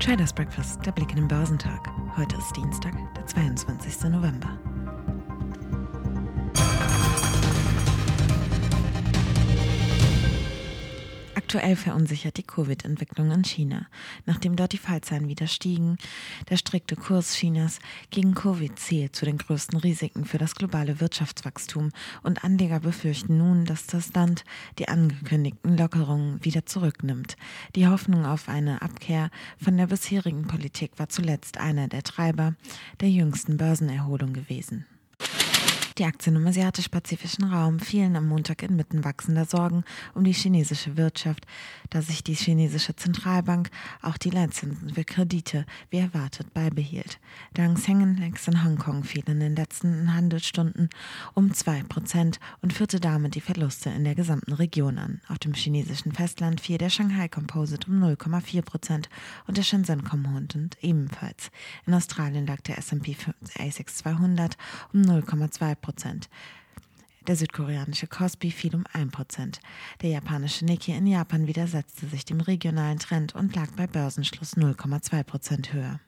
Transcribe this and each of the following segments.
Traders Breakfast, der Blick in den Börsentag. Heute ist Dienstag, der 22. November. Aktuell verunsichert die Covid-Entwicklung in China, nachdem dort die Fallzahlen wieder stiegen. Der strikte Kurs Chinas gegen Covid zählt zu den größten Risiken für das globale Wirtschaftswachstum und Anleger befürchten nun, dass das Land die angekündigten Lockerungen wieder zurücknimmt. Die Hoffnung auf eine Abkehr von der bisherigen Politik war zuletzt einer der Treiber der jüngsten Börsenerholung gewesen. Die Aktien im asiatisch-pazifischen Raum fielen am Montag inmitten wachsender Sorgen um die chinesische Wirtschaft, da sich die chinesische Zentralbank auch die Leitzinsen für Kredite wie erwartet beibehielt. Der Hang Seng in Hongkong fiel in den letzten Handelsstunden um 2% und führte damit die Verluste in der gesamten Region an. Auf dem chinesischen Festland fiel der Shanghai Composite um 0,4% und der Shenzhen Composite ebenfalls. In Australien lag der S&P ASX 200 um 0,2%. Prozent. Der südkoreanische Kospi fiel um 1%. Der japanische Nikkei in Japan widersetzte sich dem regionalen Trend und lag bei Börsenschluss 0,2% höher.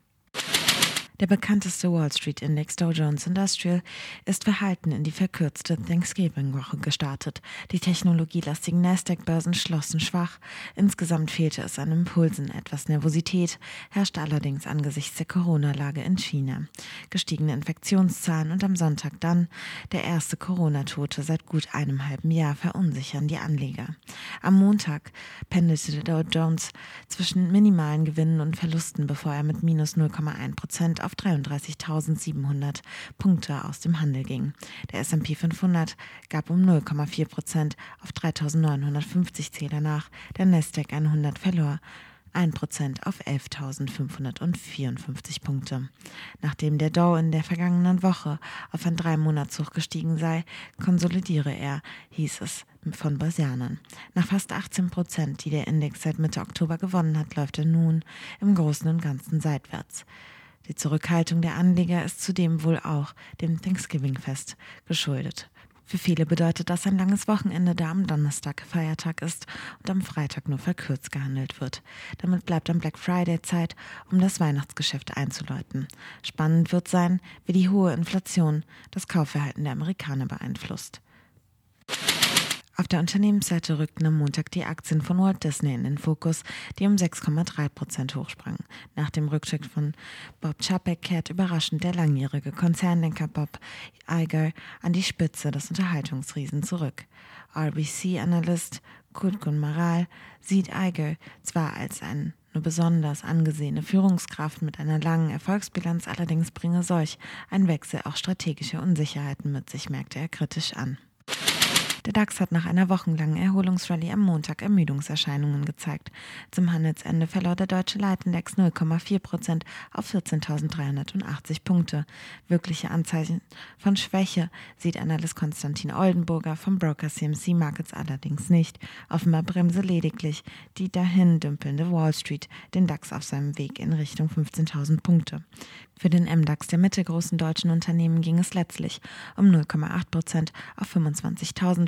Der bekannteste Wall Street Index Dow Jones Industrial ist verhalten in die verkürzte Thanksgiving-Woche gestartet. Die technologielastigen Nasdaq-Börsen schlossen schwach. Insgesamt fehlte es an Impulsen. Etwas Nervosität herrschte allerdings angesichts der Corona-Lage in China. Gestiegene Infektionszahlen und am Sonntag dann der erste Corona-Tote seit gut einem halben Jahr verunsichern die Anleger. Am Montag pendelte Dow Jones zwischen minimalen Gewinnen und Verlusten, bevor er mit minus 0,1 Prozent auf auf 33.700 Punkte aus dem Handel ging. Der S&P 500 gab um 0,4 Prozent auf 3.950 Zähler nach. Der Nasdaq 100 verlor 1% auf 11.554 Punkte. Nachdem der Dow in der vergangenen Woche auf ein Drei-Monats-Hoch gestiegen sei, konsolidiere er, hieß es von Börsianern. Nach fast 18 Prozent, die der Index seit Mitte Oktober gewonnen hat, läuft er nun im Großen und Ganzen seitwärts. Die Zurückhaltung der Anleger ist zudem wohl auch dem Thanksgiving-Fest geschuldet. Für viele bedeutet das ein langes Wochenende, da am Donnerstag Feiertag ist und am Freitag nur verkürzt gehandelt wird. Damit bleibt am Black Friday Zeit, um das Weihnachtsgeschäft einzuläuten. Spannend wird sein, wie die hohe Inflation das Kaufverhalten der Amerikaner beeinflusst. Auf der Unternehmensseite rückten am Montag die Aktien von Walt Disney in den Fokus, die um 6,3 Prozent hochsprangen. Nach dem Rücktritt von Bob Chapek kehrt überraschend der langjährige Konzernlenker Bob Iger an die Spitze des Unterhaltungsriesen zurück. RBC-Analyst Kulkun Maral sieht Iger zwar als ein nur besonders angesehene Führungskraft mit einer langen Erfolgsbilanz, allerdings bringe solch ein Wechsel auch strategische Unsicherheiten mit sich, merkte er kritisch an. Der DAX hat nach einer wochenlangen Erholungsrallye am Montag Ermüdungserscheinungen gezeigt. Zum Handelsende verlor der deutsche Leitindex 0,4 Prozent auf 14.380 Punkte. Wirkliche Anzeichen von Schwäche sieht Analyst Konstantin Oldenburger vom Broker CMC Markets allerdings nicht. Offenbar bremse lediglich die dahin dümpelnde Wall Street den DAX auf seinem Weg in Richtung 15.000 Punkte. Für den MDAX der mittelgroßen deutschen Unternehmen ging es letztlich um 0,8 Prozent auf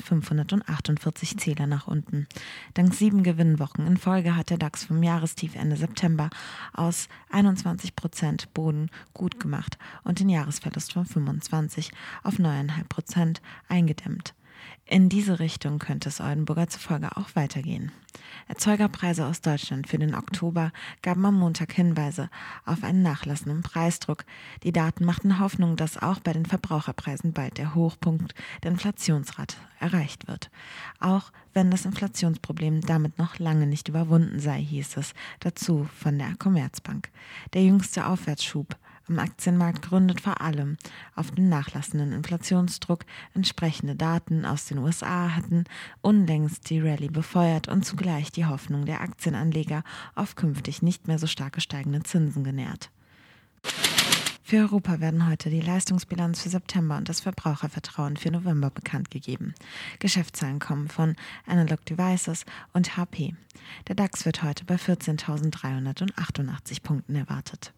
25.548 Zähler nach unten. Dank sieben Gewinnwochen in Folge hat der DAX vom Jahrestief Ende September aus 21 Prozent Boden gut gemacht und den Jahresverlust von 25 auf 9,5 Prozent eingedämmt. In diese Richtung könnte es Oldenburger zufolge auch weitergehen. Erzeugerpreise aus Deutschland für den Oktober gaben am Montag Hinweise auf einen nachlassenden Preisdruck. Die Daten machten Hoffnung, dass auch bei den Verbraucherpreisen bald der Hochpunkt der Inflationsrate erreicht wird. Auch wenn das Inflationsproblem damit noch lange nicht überwunden sei, hieß es dazu von der Commerzbank. Der jüngste Aufwärtsschub am Aktienmarkt gründet vor allem auf den nachlassenden Inflationsdruck. Entsprechende Daten aus den USA hatten unlängst die Rallye befeuert und zugleich die Hoffnung der Aktienanleger auf künftig nicht mehr so starke steigende Zinsen genährt. Für Europa werden heute die Leistungsbilanz für September und das Verbrauchervertrauen für November bekannt gegeben. Geschäftszahlen kommen von Analog Devices und HP. Der DAX wird heute bei 14.388 Punkten erwartet.